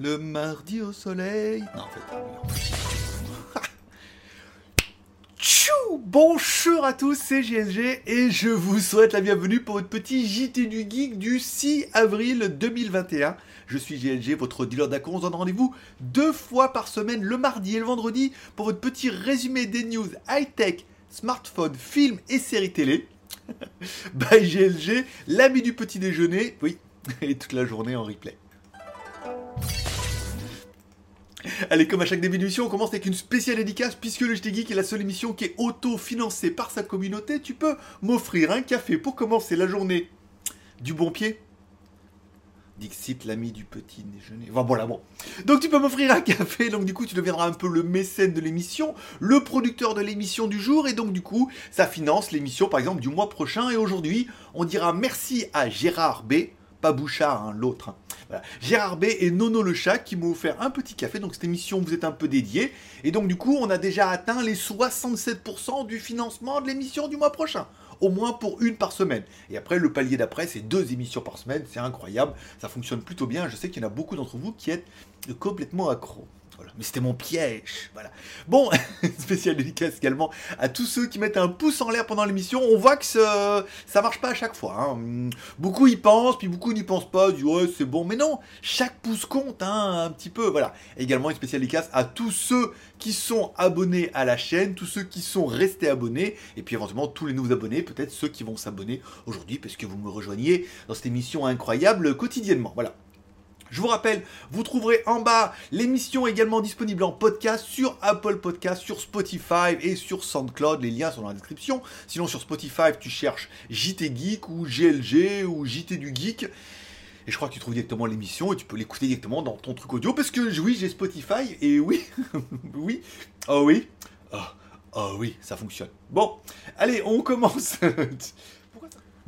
Le mardi au soleil. Non, en fait. Tchou Bonjour à tous, c'est GLG et je vous souhaite la bienvenue pour votre petit JT du Geek du 6 avril 2021. Je suis GLG, votre dealer d'accords. On se donne rendez-vous deux fois par semaine, le mardi et le vendredi, pour votre petit résumé des news high-tech, smartphone, films et séries télé. By GLG, l'ami du petit déjeuner, oui, et toute la journée en replay. Allez, comme à chaque début d'émission, on commence avec une spéciale dédicace puisque le JT Geek est la seule émission qui est auto-financée par sa communauté. Tu peux m'offrir un café pour commencer la journée du bon pied Dixit, l'ami du petit déjeuner. Enfin voilà, bon. Donc tu peux m'offrir un café, donc du coup tu deviendras un peu le mécène de l'émission, le producteur de l'émission du jour, et donc du coup ça finance l'émission par exemple du mois prochain. Et aujourd'hui, on dira merci à Gérard B, pas Bouchard, hein, l'autre. Gérard B et Nono le chat qui m'ont offert un petit café, donc cette émission vous est un peu dédiée. Et donc du coup, on a déjà atteint les 67% du financement de l'émission du mois prochain. Au moins pour une par semaine. Et après, le palier d'après, c'est deux émissions par semaine. C'est incroyable. Ça fonctionne plutôt bien. Je sais qu'il y en a beaucoup d'entre vous qui êtes complètement accros. Mais c'était mon piège. Voilà. Bon, spécial dédicace également à tous ceux qui mettent un pouce en l'air pendant l'émission. On voit que ça, ça marche pas à chaque fois. hein. Beaucoup y pensent, puis beaucoup n'y pensent pas. Disent ouais, c'est bon. Mais non, chaque pouce compte hein, un petit peu. Voilà. Également une spéciale dédicace à tous ceux qui sont abonnés à la chaîne, tous ceux qui sont restés abonnés, et puis éventuellement tous les nouveaux abonnés, peut-être ceux qui vont s'abonner aujourd'hui, parce que vous me rejoignez dans cette émission incroyable quotidiennement. Voilà. Je vous rappelle, vous trouverez en bas l'émission également disponible en podcast sur Apple Podcast, sur Spotify et sur SoundCloud. Les liens sont dans la description. Sinon, sur Spotify, tu cherches JT Geek ou GLG ou JT du Geek. Et je crois que tu trouves directement l'émission et tu peux l'écouter directement dans ton truc audio parce que oui, j'ai Spotify et oui, oui, oh oui, oh, oh oui, ça fonctionne. Bon, allez, on commence.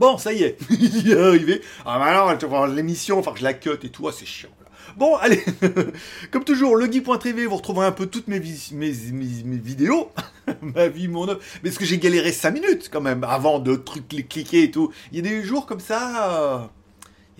Bon, ça y est, il est arrivé. Ah, maintenant, tu vas l'émission, enfin, je la cut et tout, ah, c'est chiant. Bon, allez, comme toujours, le geek.tv, vous retrouverez un peu toutes mes, vis- mes, vidéos, ma vie, mon œuvre. Mais est-ce que j'ai galéré 5 minutes quand même avant de trucs cli- cliquer et tout? Il y a des jours comme ça. euh,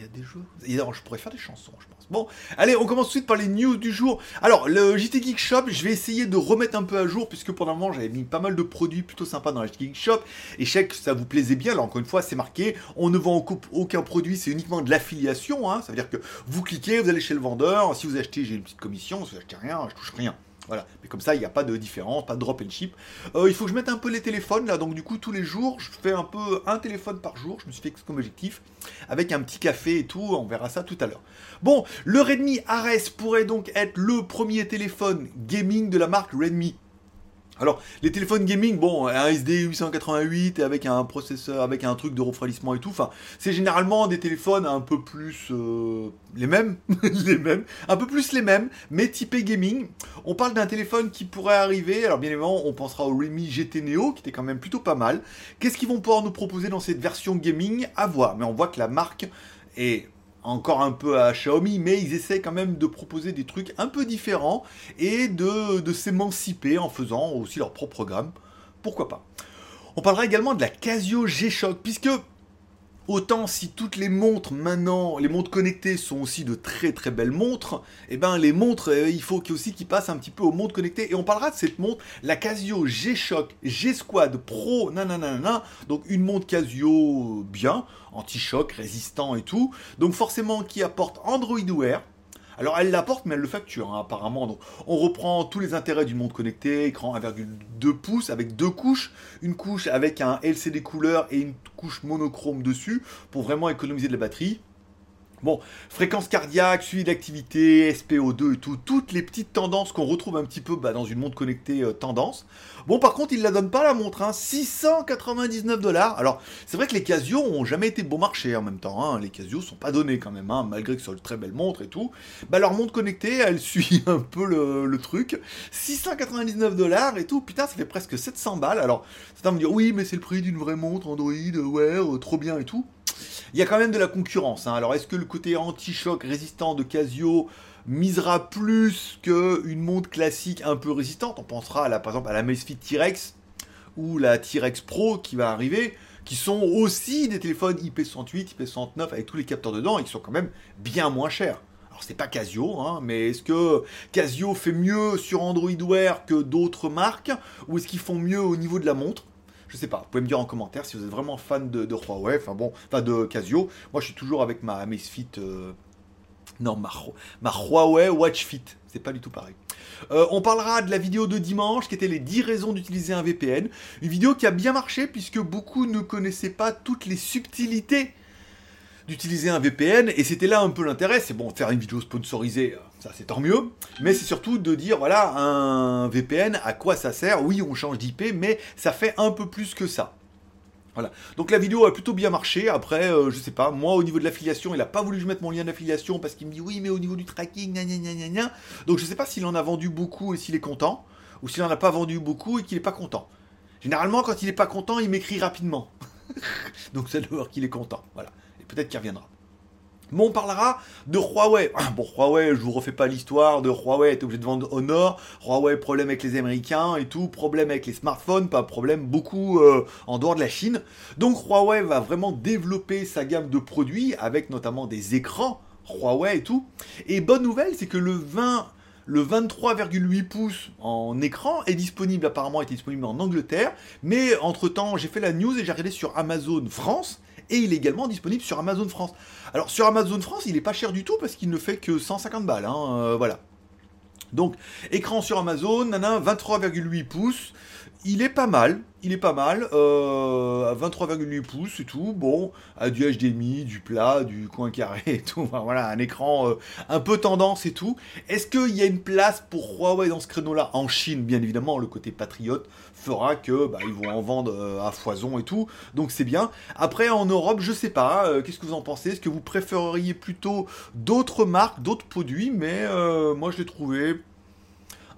Il y a des jours. Et alors, je pourrais faire des chansons, je pense. Bon, allez, on commence tout de suite par les news du jour. Alors, le JT Geek Shop, je vais essayer de remettre un peu à jour, puisque pendant un moment, j'avais mis pas mal de produits plutôt sympas dans la JT Geek Shop. Et je sais que ça vous plaisait bien. Alors, encore une fois, c'est marqué. On ne vend aucun- aucun produit, c'est uniquement de l'affiliation. Hein. Ça veut dire que vous cliquez, vous allez chez le vendeur. Si vous achetez, j'ai une petite commission. Si vous achetez rien, je touche rien. Voilà. Mais comme ça, il n'y a pas de différence, pas de drop and ship. Euh, il faut que je mette un peu les téléphones là. Donc, du coup, tous les jours, je fais un peu un téléphone par jour. Je me suis fait comme objectif. Avec un petit café et tout. On verra ça tout à l'heure. Bon, le Redmi Ares pourrait donc être le premier téléphone gaming de la marque Redmi. Alors, les téléphones gaming, bon, un SD 888 et avec un processeur, avec un truc de refroidissement et tout, enfin, c'est généralement des téléphones un peu plus euh, les mêmes, les mêmes, un peu plus les mêmes, mais typés gaming. On parle d'un téléphone qui pourrait arriver, alors bien évidemment, on pensera au Redmi GT Neo, qui était quand même plutôt pas mal. Qu'est-ce qu'ils vont pouvoir nous proposer dans cette version gaming? À voir, mais on voit que la marque est encore un peu à Xiaomi, mais ils essaient quand même de proposer des trucs un peu différents et de, s'émanciper en faisant aussi leur propre gamme. Pourquoi pas? On parlera également de la Casio G-Shock, puisque autant si toutes les montres maintenant, les montres connectées sont aussi de très très belles montres, et ben les montres, euh, il faut qu'ils- aussi qu'ils passent un petit peu aux montres connectées. Et on parlera de cette montre, la Casio G-Shock G-Squad Pro, nanana, donc une montre Casio bien, anti-choc, résistant et tout. Donc forcément qui apporte Android Wear. Alors elle l'apporte mais elle le facture hein, apparemment. Donc on reprend tous les intérêts d'une montre connectée, écran 1,2 pouces avec deux couches, une couche avec un LCD couleur et une couche monochrome dessus pour vraiment économiser de la batterie. Bon, fréquence cardiaque, suivi d'activité, SPO2 et tout, toutes les petites tendances qu'on retrouve un petit peu bah, dans une montre connectée euh, tendance. Bon, par contre, il la donne pas la montre, hein, 699 dollars. Alors, c'est vrai que les Casio ont jamais été bon marché en même temps. hein. Les Casio sont pas donnés quand même, hein, malgré que ce soit une très belle montre et tout. Bah, leur montre connectée, elle suit un peu le, le truc. 699 dollars et tout. Putain, ça fait presque 700 balles. Alors, certains me dire, oui, mais c'est le prix d'une vraie montre Android, ouais, euh, trop bien et tout. Il y a quand même de la concurrence. hein. Alors, est-ce que le côté anti-choc résistant de Casio misera plus qu'une montre classique un peu résistante? On pensera à par exemple à la Amazfit T-Rex ou la T-Rex Pro qui va arriver, qui sont aussi des téléphones IP68, IP69 avec tous les capteurs dedans et qui sont quand même bien moins chers. Alors Alors c'est pas Casio, hein, mais est-ce que Casio fait mieux sur Android Wear que d'autres marques Ou est-ce qu'ils font mieux au niveau de la montre? Je sais pas, vous pouvez me dire en commentaire si vous êtes vraiment fan de, Huawei, enfin bon, enfin de Casio. Moi je suis toujours avec ma Amazfit, euh, non, ma, ma Huawei Watch Fit, c'est pas du tout pareil. Euh, on parlera de la vidéo de dimanche qui était les 10 raisons d'utiliser un VPN. Une vidéo qui a bien marché puisque beaucoup ne connaissaient pas toutes les subtilités d'utiliser un VPN et c'était là un peu l'intérêt. C'est bon, faire une vidéo sponsorisée, euh, ça c'est tant mieux, mais c'est surtout de dire voilà, un VPN, à quoi ça sert? Oui, on change d'IP, mais ça fait un peu plus que ça. Voilà. Donc la vidéo a plutôt bien marché. Après, euh, je sais pas, moi au niveau de l'affiliation, il a pas voulu que je mette mon lien d'affiliation parce qu'il me dit oui, mais au niveau du tracking, gna gna gna. Donc je sais pas s'il en a vendu beaucoup et s'il est content, ou s'il en a pas vendu beaucoup et qu'il est pas content. Généralement, quand il est pas content, il m'écrit rapidement. Donc c'est doit qu'il est content. Voilà. Peut-être qu'il reviendra. Mais on parlera de Huawei. Ah, bon, Huawei, je vous refais pas l'histoire de Huawei, est obligé de vendre Honor. Huawei, problème avec les Américains et tout, problème avec les smartphones, pas problème beaucoup euh, en dehors de la Chine. Donc Huawei va vraiment développer sa gamme de produits avec notamment des écrans Huawei et tout. Et bonne nouvelle, c'est que le 20 le 23,8 pouces en écran est disponible, apparemment était disponible en Angleterre, mais entre temps j'ai fait la news et j'ai regardé sur Amazon France, et il est également disponible sur Amazon France. Alors sur Amazon France, il n'est pas cher du tout parce qu'il ne fait que 150 balles, hein, euh, voilà. Donc, écran sur Amazon, nana, 23,8 pouces. Il est pas mal, il est pas mal, euh, à 23,8 pouces et tout, bon, à du HDMI, du plat, du coin carré et tout, voilà, un écran euh, un peu tendance et tout. Est-ce qu'il y a une place pour Huawei dans ce créneau-là? En Chine, bien évidemment, le côté patriote fera que bah, ils vont en vendre euh, à foison et tout, donc c'est bien. Après, en Europe, je sais pas, qu'est-ce que vous en pensez? Est-ce que vous préféreriez plutôt d'autres marques, d'autres produits? Mais moi, je l'ai trouvé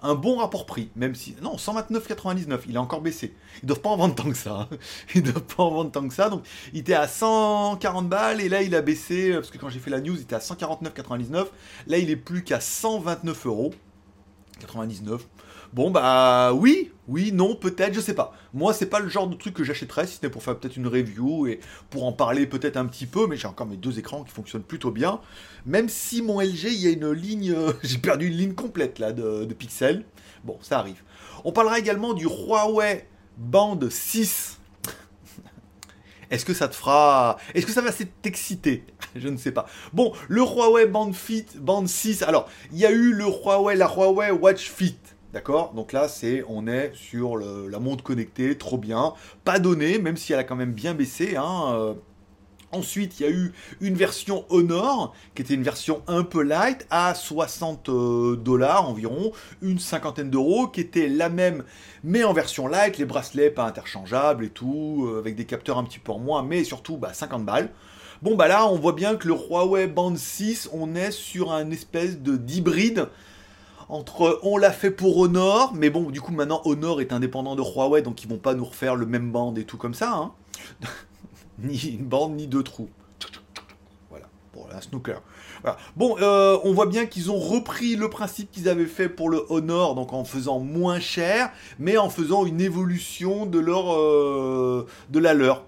un bon rapport prix, même si... Non, 129,99, il a encore baissé. Ils doivent pas en vendre tant que ça. Hein. Ils doivent pas en vendre tant que ça. Donc, il était à 140 balles, et là, il a baissé, euh, parce que quand j'ai fait la news, il était à 149,99. Là, il est plus qu'à 129 euros. 99. Bon bah oui, oui, non, peut-être, je sais pas. Moi, c'est pas le genre de truc que j'achèterais, si c'était pour faire peut-être une review et pour en parler peut-être un petit peu, mais j'ai encore mes deux écrans qui fonctionnent plutôt bien. Même si mon LG, il y a une ligne, j'ai perdu une ligne complète là de, de pixels. Bon, ça arrive. On parlera également du Huawei Band 6. Est-ce que ça te fera. Est-ce que ça va t'exciter Je ne sais pas. Bon, le Huawei Band Fit, Band 6. Alors, il y a eu le Huawei, la Huawei Watch Fit. D'accord? Donc là, c'est, on est sur la montre connectée, trop bien. Pas donné, même si elle a quand même bien baissé. Hein, euh. Ensuite, il y a eu une version Honor, qui était une version un peu light, à 60 euh, dollars environ, une cinquantaine d'euros, qui était la même, mais en version light, les bracelets pas interchangeables et tout, euh, avec des capteurs un petit peu en moins, mais surtout bah, 50 balles. Bon, bah là, on voit bien que le Huawei Band 6, on est sur un espèce de d'hybride entre on l'a fait pour Honor, mais bon, du coup maintenant Honor est indépendant de Huawei, donc ils vont pas nous refaire le même band et tout comme ça. Hein. ni une bande, ni deux trous. Voilà, pour un snooker. Bon, euh, on voit bien qu'ils ont repris le principe qu'ils avaient fait pour le Honor, donc en faisant moins cher, mais en faisant une évolution de leur euh, de la leur.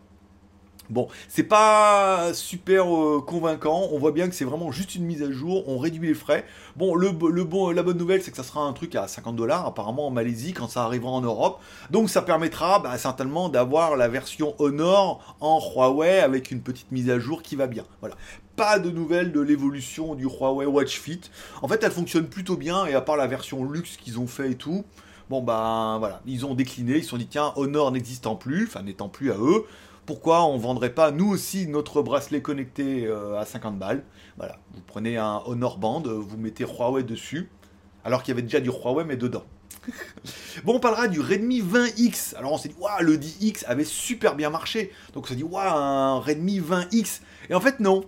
Bon, c'est pas super euh, convaincant. On voit bien que c'est vraiment juste une mise à jour. On réduit les frais. Bon, le, bon, la bonne nouvelle, c'est que ça sera un truc à 50 dollars apparemment en Malaisie quand ça arrivera en Europe. Donc ça permettra bah, certainement d'avoir la version Honor en Huawei avec une petite mise à jour qui va bien. Voilà. Pas de nouvelles de l'évolution du Huawei Watch Fit. En fait, elle fonctionne plutôt bien et à part la version luxe qu'ils ont fait et tout. Bon ben voilà, ils ont décliné, ils se sont dit tiens, Honor n'existant plus, enfin n'étant plus à eux, pourquoi on vendrait pas nous aussi notre bracelet connecté euh, à 50 balles Voilà, vous prenez un Honor Band, vous mettez Huawei dessus, alors qu'il y avait déjà du Huawei mais dedans. bon, on parlera du Redmi 20X. Alors on s'est dit, waouh, le 10X avait super bien marché. Donc on s'est dit, waouh, un Redmi 20X. Et en fait, non.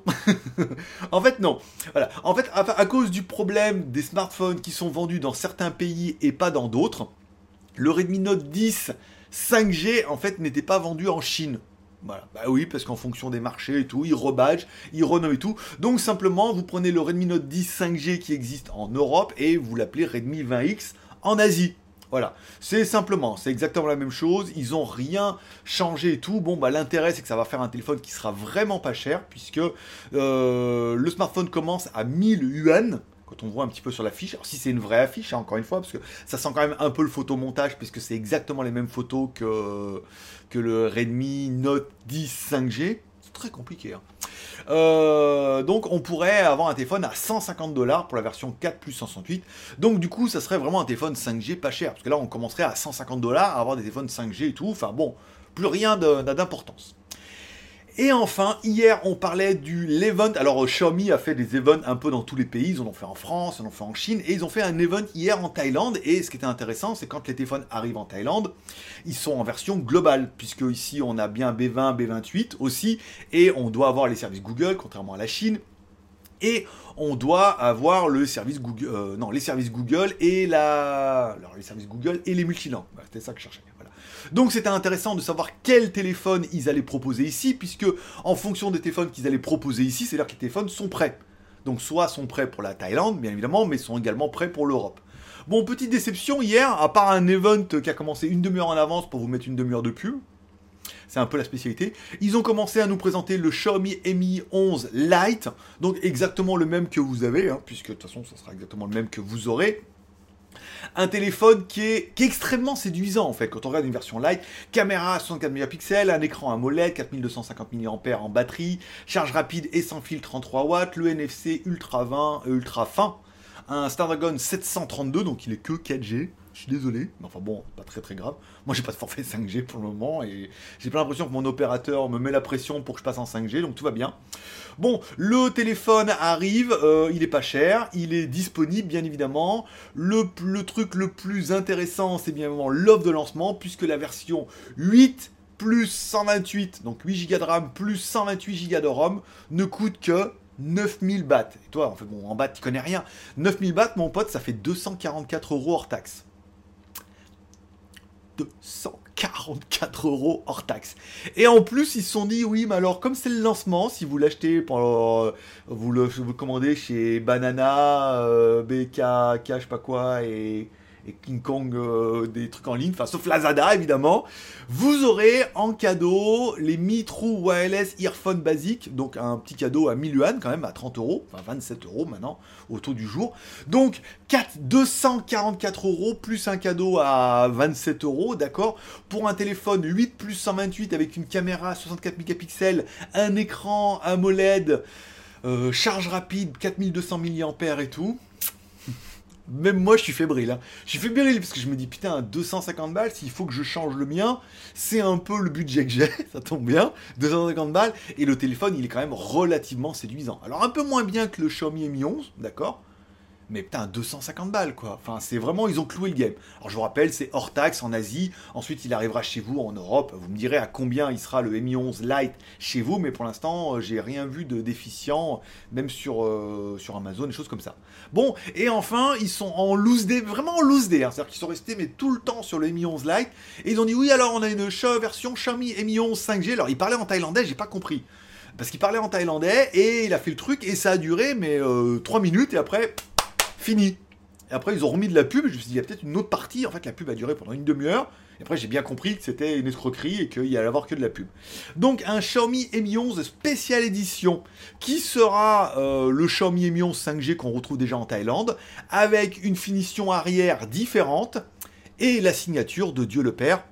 en fait, non. Voilà. En fait, à, cause du problème des smartphones qui sont vendus dans certains pays et pas dans d'autres, le Redmi Note 10 5G, en fait, n'était pas vendu en Chine. Voilà. Bah oui, parce qu'en fonction des marchés et tout, ils rebadgent, ils renomment et tout. Donc simplement, vous prenez le Redmi Note 10 5G qui existe en Europe et vous l'appelez Redmi 20X en Asie. Voilà, c'est simplement, c'est exactement la même chose, ils ont rien changé et tout. Bon, bah l'intérêt c'est que ça va faire un téléphone qui sera vraiment pas cher, puisque euh, le smartphone commence à 1000 yuan, quand on voit un petit peu sur la fiche. Alors si c'est une vraie affiche, hein, encore une fois, parce que ça sent quand même un peu le photomontage, puisque c'est exactement les mêmes photos que, que le Redmi Note 10 5G. C'est très compliqué. Hein. Euh, donc on pourrait avoir un téléphone à 150 dollars pour la version 4 plus 168. Donc du coup, ça serait vraiment un téléphone 5G pas cher. Parce que là, on commencerait à 150 dollars à avoir des téléphones 5G et tout. Enfin bon, plus rien d'importance. Et enfin, hier, on parlait du l'event. Alors, Xiaomi a fait des events un peu dans tous les pays. Ils en ont fait en France, ils en ont fait en Chine, et ils ont fait un event hier en Thaïlande. Et ce qui était intéressant, c'est quand les téléphones arrivent en Thaïlande, ils sont en version globale, puisque ici, on a bien B20, B28 aussi, et on doit avoir les services Google, contrairement à la Chine. Et on doit avoir le service Google, euh, non, les services Google et la, alors les services Google et les multilangues. C'était ça que je cherchais. Donc c'était intéressant de savoir quel téléphone ils allaient proposer ici, puisque en fonction des téléphones qu'ils allaient proposer ici, c'est-à-dire que les téléphones sont prêts. Donc soit sont prêts pour la Thaïlande, bien évidemment, mais sont également prêts pour l'Europe. Bon, petite déception hier, à part un event qui a commencé une demi-heure en avance pour vous mettre une demi-heure de pub, c'est un peu la spécialité. Ils ont commencé à nous présenter le Xiaomi Mi 11 Lite, donc exactement le même que vous avez, hein, puisque de toute façon, ça sera exactement le même que vous aurez un téléphone qui est, extrêmement séduisant en fait quand on regarde une version light. Caméra 64 mégapixels, un écran AMOLED, 4250 mAh en batterie, charge rapide et sans fil 33 watts, le NFC ultra 20, euh, ultra fin, un Snapdragon 732 donc il est que 4G. Je suis désolé, mais enfin bon, pas très très grave. Moi j'ai pas de forfait 5G pour le moment et j'ai pas l'impression que mon opérateur me met la pression pour que je passe en 5G, donc tout va bien. Bon, le téléphone arrive, euh, il est pas cher, il est disponible bien évidemment. Le, truc le plus intéressant, c'est bien évidemment l'offre de lancement, puisque la version 8 plus 128, donc 8 Go de RAM plus 128 Go de ROM, ne coûte que 9000 bahts. Et toi, en fait, bon, en bahts, tu connais rien. 9000 bahts, mon pote, ça fait 244 euros hors taxe. 244 euros hors taxe. Et en plus, ils se sont dit, oui, mais alors, comme c'est le lancement, si vous l'achetez, euh, vous le, commandez chez Banana, euh, BK, je sais pas quoi, et et King Kong euh, des trucs en ligne, enfin sauf Lazada évidemment, vous aurez en cadeau les Mi True Wireless Earphone basiques, donc un petit cadeau à 1000 yuan quand même, à 30 euros, enfin 27 euros maintenant au taux du jour. Donc 4, 244 euros plus un cadeau à 27 euros, d'accord, pour un téléphone 8 plus 128 avec une caméra 64 mégapixels, un écran AMOLED, euh, charge rapide 4200 mAh et tout même moi, je suis fébrile. Hein. Je suis fébrile parce que je me dis, putain, 250 balles, s'il faut que je change le mien, c'est un peu le budget que j'ai, ça tombe bien, 250 balles, et le téléphone, il est quand même relativement séduisant. Alors, un peu moins bien que le Xiaomi Mi 11, d'accord mais putain, 250 balles quoi. Enfin, c'est vraiment, ils ont cloué le game. Alors je vous rappelle, c'est hors taxe en Asie. Ensuite, il arrivera chez vous en Europe. Vous me direz à combien il sera le Mi 11 Lite chez vous, mais pour l'instant, euh, j'ai rien vu de déficient, même sur, euh, sur Amazon, des choses comme ça. Bon, et enfin, ils sont en loose day, vraiment en loose day. Hein. C'est-à-dire qu'ils sont restés mais tout le temps sur le Mi 11 Lite. Et ils ont dit oui, alors on a une version Xiaomi Mi 11 5G. Alors ils parlaient en thaïlandais, j'ai pas compris. Parce qu'il parlait en thaïlandais et il a fait le truc et ça a duré mais euh, 3 minutes et après fini. Et après, ils ont remis de la pub. Je me suis dit, il y a peut-être une autre partie. En fait, la pub a duré pendant une demi-heure. Et après, j'ai bien compris que c'était une escroquerie et qu'il y allait avoir que de la pub. Donc, un Xiaomi Mi 11 spécial édition qui sera euh, le Xiaomi Mi 11 5G qu'on retrouve déjà en Thaïlande avec une finition arrière différente et la signature de Dieu le Père,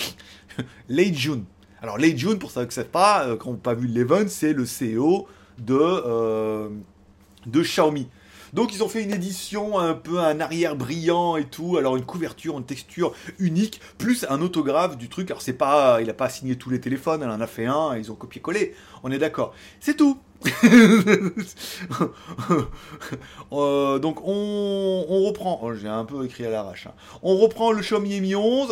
Lei Jun. Alors, Lei Jun, pour ceux qui ne savent pas, euh, vous n'avez pas vu l'event, c'est le CEO de, euh, de Xiaomi. Donc ils ont fait une édition un peu un arrière brillant et tout, alors une couverture, une texture unique, plus un autographe du truc. Alors c'est pas, il a pas signé tous les téléphones, elle en a fait un, ils ont copié-collé. On est d'accord. C'est tout. Euh, donc on, reprend, oh, j'ai un peu écrit à l'arrache, hein. on reprend le Xiaomi Mi 11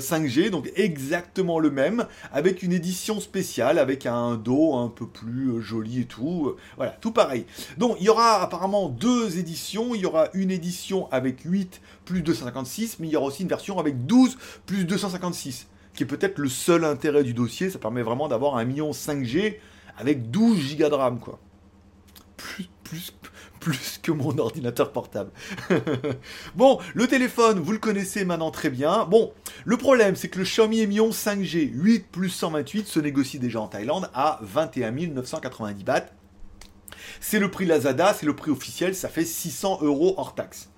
5G, donc exactement le même, avec une édition spéciale, avec un dos un peu plus euh, joli et tout, voilà, tout pareil. Donc il y aura apparemment deux éditions, il y aura une édition avec 8 plus 256, mais il y aura aussi une version avec 12 plus 256, qui est peut-être le seul intérêt du dossier, ça permet vraiment d'avoir un million 5G avec 12 Go de RAM, quoi. Plus, plus, plus que mon ordinateur portable. bon, le téléphone, vous le connaissez maintenant très bien. Bon, le problème, c'est que le Xiaomi Mi 11 5G 8 plus 128 se négocie déjà en Thaïlande à 21 990 bahts. C'est le prix Lazada, c'est le prix officiel, ça fait 600 euros hors taxe.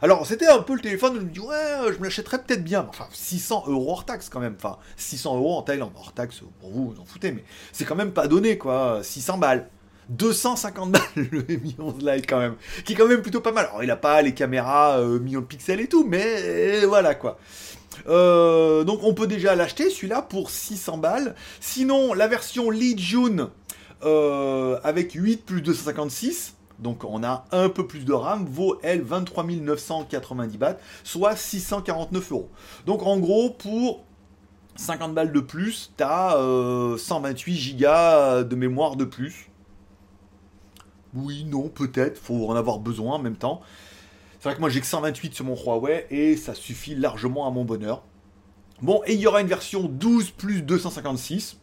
Alors, c'était un peu le téléphone, je me dis, ouais, je me l'achèterais peut-être bien. Enfin, 600 euros hors taxe quand même. Enfin, 600 euros en Thaïlande. Hors taxe, pour vous, vous en foutez, mais c'est quand même pas donné, quoi. 600 balles. 250 balles le Mi 11 Lite quand même, qui est quand même plutôt pas mal. Alors il a pas les caméras euh, millions de pixels et tout, mais euh, voilà quoi. Euh, donc on peut déjà l'acheter celui-là pour 600 balles. Sinon la version Lee June avec 8 plus 256, donc on a un peu plus de RAM, vaut elle 23 990 bahts, soit 649 euros. Donc en gros pour 50 balles de plus, t'as 128 Go de mémoire de plus. Oui, non, peut-être, faut en avoir besoin en même temps. C'est vrai que moi j'ai que 128 sur mon Huawei et ça suffit largement à mon bonheur. Bon, et il y aura une version 12 plus 256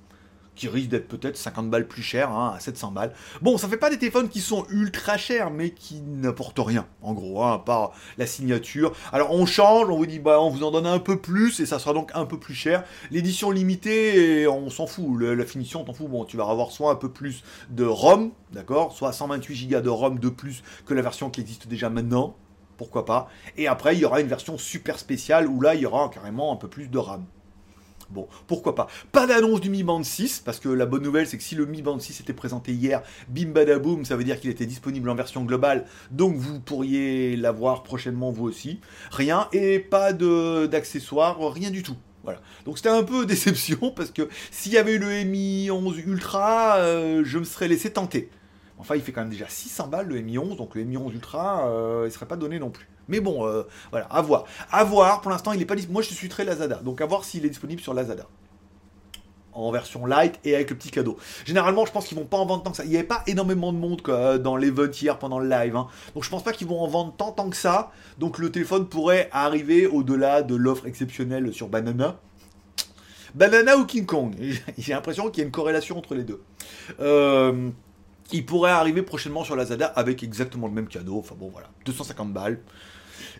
qui risque d'être peut-être 50 balles plus cher, hein, à 700 balles. Bon, ça fait pas des téléphones qui sont ultra chers, mais qui n'apportent rien, en gros, hein, à part la signature. Alors on change, on vous dit, bah on vous en donne un peu plus, et ça sera donc un peu plus cher. L'édition limitée, on s'en fout, la finition, t'en fous. Bon, tu vas avoir soit un peu plus de ROM, d'accord, soit 128 Go de ROM de plus que la version qui existe déjà maintenant, pourquoi pas. Et après, il y aura une version super spéciale où là, il y aura carrément un peu plus de RAM. Bon, pourquoi pas. Pas d'annonce du Mi Band 6, parce que la bonne nouvelle, c'est que si le Mi Band 6 était présenté hier, bim badaboum, ça veut dire qu'il était disponible en version globale, donc vous pourriez l'avoir prochainement vous aussi. Rien, et pas d'accessoires, rien du tout. Voilà. Donc c'était un peu déception, parce que s'il y avait eu le Mi 11 Ultra, euh, je me serais laissé tenter. Enfin, il fait quand même déjà 600 balles le Mi 11, donc le Mi 11 Ultra, euh, il serait pas donné non plus. Mais bon, euh, voilà, à voir. À voir, pour l'instant, il n'est pas disponible. Moi, je suis très Lazada, donc à voir s'il est disponible sur Lazada. En version light et avec le petit cadeau. Généralement, je pense qu'ils vont pas en vendre tant que ça. Il n'y avait pas énormément de monde dans l'event hier pendant le live. Hein. Donc je pense pas qu'ils vont en vendre tant, tant que ça. Donc le téléphone pourrait arriver au-delà de l'offre exceptionnelle sur Banana. Banana ou King Kong? J'ai l'impression qu'il y a une corrélation entre les deux. Euh, il pourrait arriver prochainement sur Lazada avec exactement le même cadeau. Enfin bon, voilà, 250 balles.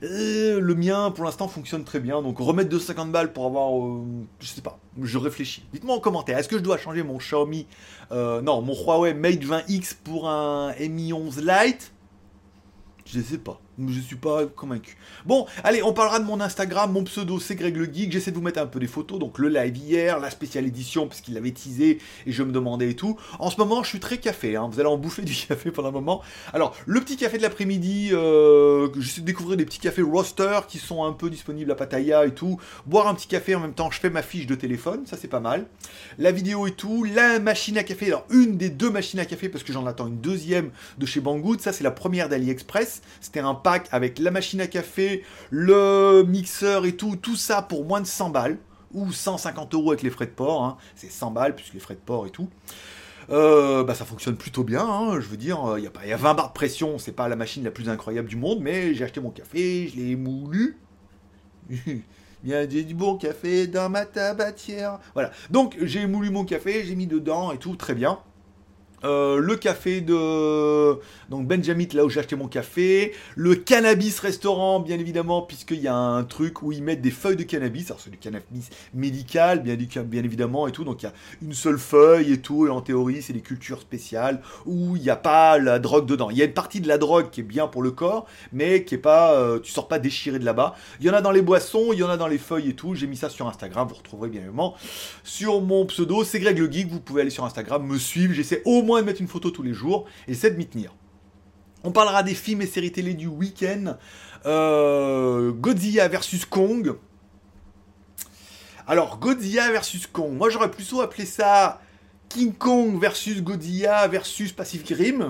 Euh, le mien, pour l'instant, fonctionne très bien. Donc remettre 250 balles pour avoir... Euh, je sais pas, je réfléchis. Dites-moi en commentaire, est-ce que je dois changer mon Xiaomi... Euh, non, mon Huawei Mate 20X pour un Mi 11 Lite? Je sais pas je suis pas convaincu. Bon, allez, on parlera de mon Instagram, mon pseudo c'est Greg le Geek, j'essaie de vous mettre un peu des photos, donc le live hier, la spéciale édition, parce qu'il l'avait teasé, et je me demandais et tout. En ce moment, je suis très café, hein. vous allez en bouffer du café pendant un moment. Alors, le petit café de l'après-midi, euh, j'essaie de découvrir des petits cafés roster qui sont un peu disponibles à Pattaya et tout. Boire un petit café en même temps, je fais ma fiche de téléphone, ça c'est pas mal. La vidéo et tout, la machine à café, alors une des deux machines à café, parce que j'en attends une deuxième de chez Banggood, ça c'est la première d'AliExpress, c'était un avec la machine à café, le mixeur et tout, tout ça pour moins de 100 balles, ou 150 euros avec les frais de port, hein. c'est 100 balles plus les frais de port et tout. Euh, bah ça fonctionne plutôt bien, hein. je veux dire, il y, a, y a 20 bars de pression, c'est pas la machine la plus incroyable du monde, mais j'ai acheté mon café, je l'ai moulu. Il y a du bon café dans ma tabatière. Voilà. Donc j'ai moulu mon café, j'ai mis dedans et tout, très bien. Euh, le café de donc Benjamin là où j'ai acheté mon café, le cannabis restaurant bien évidemment puisqu'il y a un truc où ils mettent des feuilles de cannabis, alors c'est du cannabis médical bien, bien évidemment et tout, donc il y a une seule feuille et tout et en théorie c'est des cultures spéciales où il n'y a pas la drogue dedans. Il y a une partie de la drogue qui est bien pour le corps mais qui est pas, euh, tu sors pas déchiré de là-bas. Il y en a dans les boissons, il y en a dans les feuilles et tout. J'ai mis ça sur Instagram, vous retrouverez bien évidemment sur mon pseudo, c'est Greg le Geek. Vous pouvez aller sur Instagram me suivre, j'essaie au moins mettre une photo tous les jours et c'est de m'y tenir. On parlera des films et séries télé du week-end. Euh, Godzilla versus Kong. Alors, Godzilla versus Kong. Moi, j'aurais plutôt appelé ça King Kong versus Godzilla versus Pacific Rim.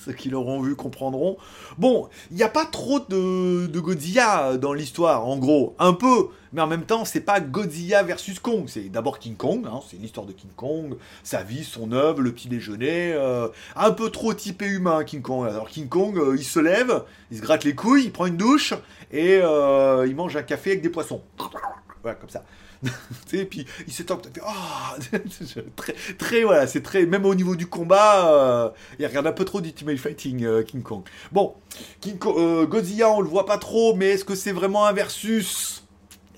Ceux qui l'auront vu comprendront. Bon, il n'y a pas trop de, de Godzilla dans l'histoire, en gros. Un peu, mais en même temps, c'est pas Godzilla versus Kong. C'est d'abord King Kong, hein, c'est l'histoire de King Kong, sa vie, son œuvre, le petit déjeuner. Euh, un peu trop typé humain, King Kong. Alors King Kong, euh, il se lève, il se gratte les couilles, il prend une douche et euh, il mange un café avec des poissons. Voilà, comme ça. et puis il s'étend, ah très, voilà, c'est très, même au niveau du combat, euh, il regarde un peu trop d'Ultimate Fighting, euh, King Kong. Bon, euh, Godzilla, on le voit pas trop, mais est-ce que c'est vraiment un versus?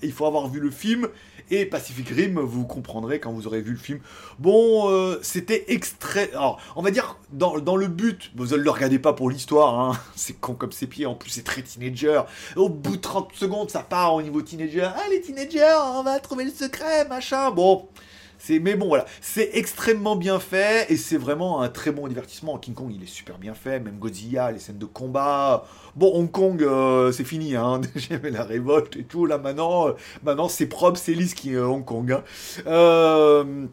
Il faut avoir vu le film. Et Pacific Rim, vous comprendrez quand vous aurez vu le film. Bon, euh, c'était extrait. Alors, on va dire, dans, le but, vous ne le regardez pas pour l'histoire, hein. c'est con comme ses pieds, en plus c'est très teenager. Au bout de 30 secondes, ça part au niveau teenager. Ah, les teenagers, on va trouver le secret, machin. Bon, mais bon voilà, c'est extrêmement bien fait et c'est vraiment un très bon divertissement. King Kong, il est super bien fait, même Godzilla, les scènes de combat. Bon, Hong Kong, euh, c'est fini, hein. J'aimais la révolte et tout. Là maintenant, euh, maintenant c'est propre, c'est lisse qui est Hong Kong. Hein. Euh,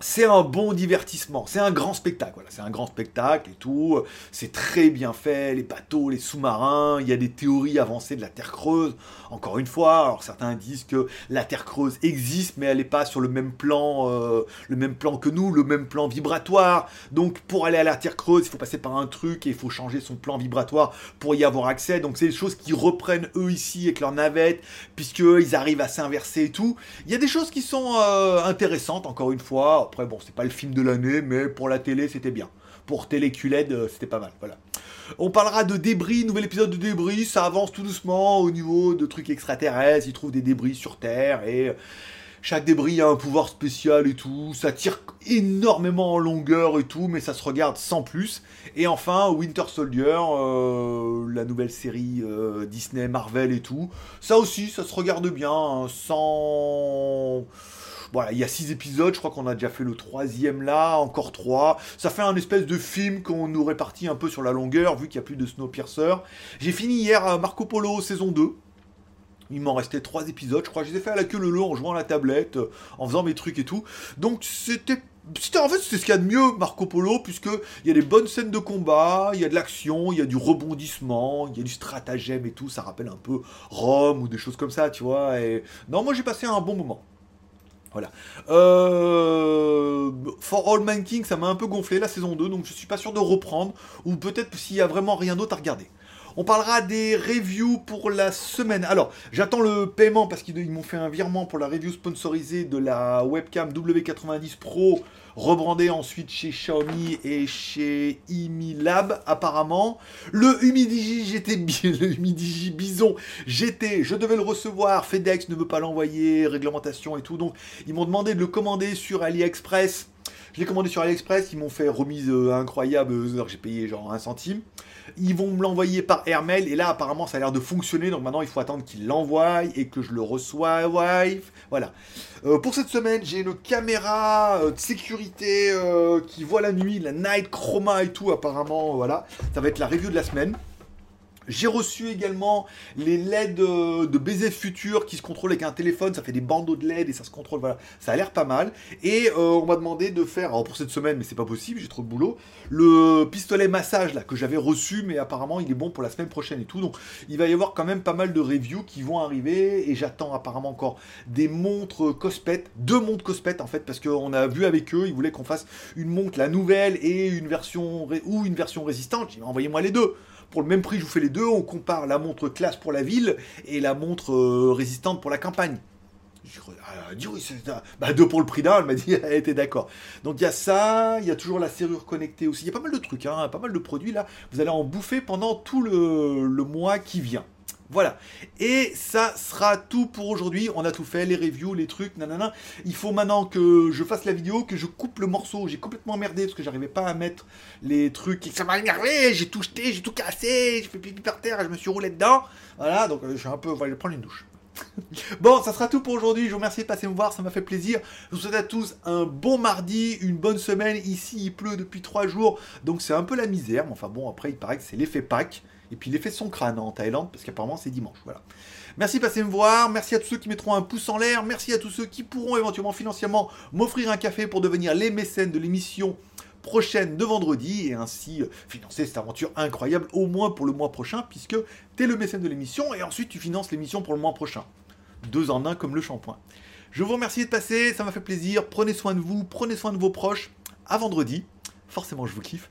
c'est un bon divertissement, c'est un grand spectacle, c'est un grand spectacle et tout, c'est très bien fait, les bateaux, les sous-marins, il y a des théories avancées de la Terre creuse, encore une fois, alors certains disent que la Terre creuse existe, mais elle n'est pas sur le même plan, euh, le même plan que nous, le même plan vibratoire, donc pour aller à la Terre creuse, il faut passer par un truc et il faut changer son plan vibratoire pour y avoir accès, donc c'est des choses qui reprennent eux ici avec leur navette, puisqu'ils arrivent à s'inverser et tout, il y a des choses qui sont euh, intéressantes, encore une fois, après, bon, c'est pas le film de l'année, mais pour la télé, c'était bien. Pour Téléculed, euh, c'était pas mal. Voilà. On parlera de débris, nouvel épisode de débris. Ça avance tout doucement au niveau de trucs extraterrestres. Ils trouvent des débris sur Terre et chaque débris a un pouvoir spécial et tout. Ça tire énormément en longueur et tout, mais ça se regarde sans plus. Et enfin, Winter Soldier, euh, la nouvelle série euh, Disney, Marvel et tout. Ça aussi, ça se regarde bien, hein, sans voilà, il y a six épisodes, je crois qu'on a déjà fait le troisième là, encore trois. Ça fait un espèce de film qu'on nous répartit un peu sur la longueur, vu qu'il n'y a plus de Snowpiercer. J'ai fini hier euh, Marco Polo saison 2. Il m'en restait trois épisodes, je crois. Je les ai fait à la queue le long en jouant à la tablette, euh, en faisant mes trucs et tout. Donc c'était en fait, c'est ce qu'il y a de mieux, Marco Polo, puisqu'il y a des bonnes scènes de combat, il y a de l'action, il y a du rebondissement, il y a du stratagème et tout. Ça rappelle un peu Rome ou des choses comme ça, tu vois. Et... Non, moi j'ai passé un bon moment. Voilà. Euh, For All Man King, ça m'a un peu gonflé la saison 2, donc je suis pas sûr de reprendre, ou peut-être s'il y a vraiment rien d'autre à regarder. On parlera des reviews pour la semaine. Alors, j'attends le paiement parce qu'ils m'ont fait un virement pour la review sponsorisée de la webcam W90 Pro rebrandé ensuite chez Xiaomi et chez Imilab apparemment. Le Humidigi GT, le Humidigi Bison GT, je devais le recevoir, FedEx ne veut pas l'envoyer, réglementation et tout, donc ils m'ont demandé de le commander sur AliExpress. Je l'ai commandé sur AliExpress, ils m'ont fait remise euh, incroyable, euh, j'ai payé genre un centime. Ils vont me l'envoyer par airmail et là apparemment ça a l'air de fonctionner donc maintenant il faut attendre qu'ils l'envoient et que je le reçoive. Voilà. Euh, pour cette semaine j'ai une caméra de sécurité qui voit la nuit, la night chroma et tout apparemment voilà. Ça va être la review de la semaine. J'ai reçu également les LED euh, de baiser futur qui se contrôlent avec un téléphone. Ça fait des bandeaux de LED et ça se contrôle. Voilà, ça a l'air pas mal. Et euh, on m'a demandé de faire, alors pour cette semaine, mais c'est pas possible, j'ai trop de boulot, le pistolet massage là que j'avais reçu, mais apparemment il est bon pour la semaine prochaine et tout. Donc il va y avoir quand même pas mal de reviews qui vont arriver et j'attends apparemment encore des montres Cospet, deux montres Cospet en fait, parce qu'on a vu avec eux, ils voulaient qu'on fasse une montre la nouvelle et une version ou une version résistante. J'ai envoyez-moi les deux pour le même prix, je vous fais les deux. On compare la montre classe pour la ville et la montre euh, résistante pour la campagne. Elle a dit oui, c'est bah, deux pour le prix d'un, elle m'a dit, elle était d'accord. Donc il y a ça, il y a toujours la serrure connectée aussi. Il y a pas mal de trucs, hein, pas mal de produits là. Vous allez en bouffer pendant tout le mois qui vient. Voilà. Et ça sera tout pour aujourd'hui. On a tout fait, les reviews, les trucs, nanana. Il faut maintenant que je fasse la vidéo, que je coupe le morceau. J'ai complètement merdé parce que j'arrivais pas à mettre les trucs. Ça m'a énervé, j'ai tout jeté, j'ai tout cassé, j'ai fait pipi par terre je me suis roulé dedans. Voilà, donc euh, je suis un peu. Voilà, je vais prendre une douche. bon, ça sera tout pour aujourd'hui. Je vous remercie de passer me voir, ça m'a fait plaisir. Je vous souhaite à tous un bon mardi, une bonne semaine. Ici, il pleut depuis trois jours, donc c'est un peu la misère. Mais enfin bon, après, il paraît que c'est l'effet Pâques. Et puis il est fait son crâne en Thaïlande, parce qu'apparemment c'est dimanche. Voilà. Merci de passer me voir. Merci à tous ceux qui mettront un pouce en l'air. Merci à tous ceux qui pourront éventuellement financièrement m'offrir un café pour devenir les mécènes de l'émission prochaine de vendredi et ainsi euh, financer cette aventure incroyable au moins pour le mois prochain puisque tu es le mécène de l'émission et ensuite tu finances l'émission pour le mois prochain. Deux en un comme le shampoing. Je vous remercie de passer, ça m'a fait plaisir. Prenez soin de vous, prenez soin de vos proches. À vendredi. Forcément, je vous kiffe.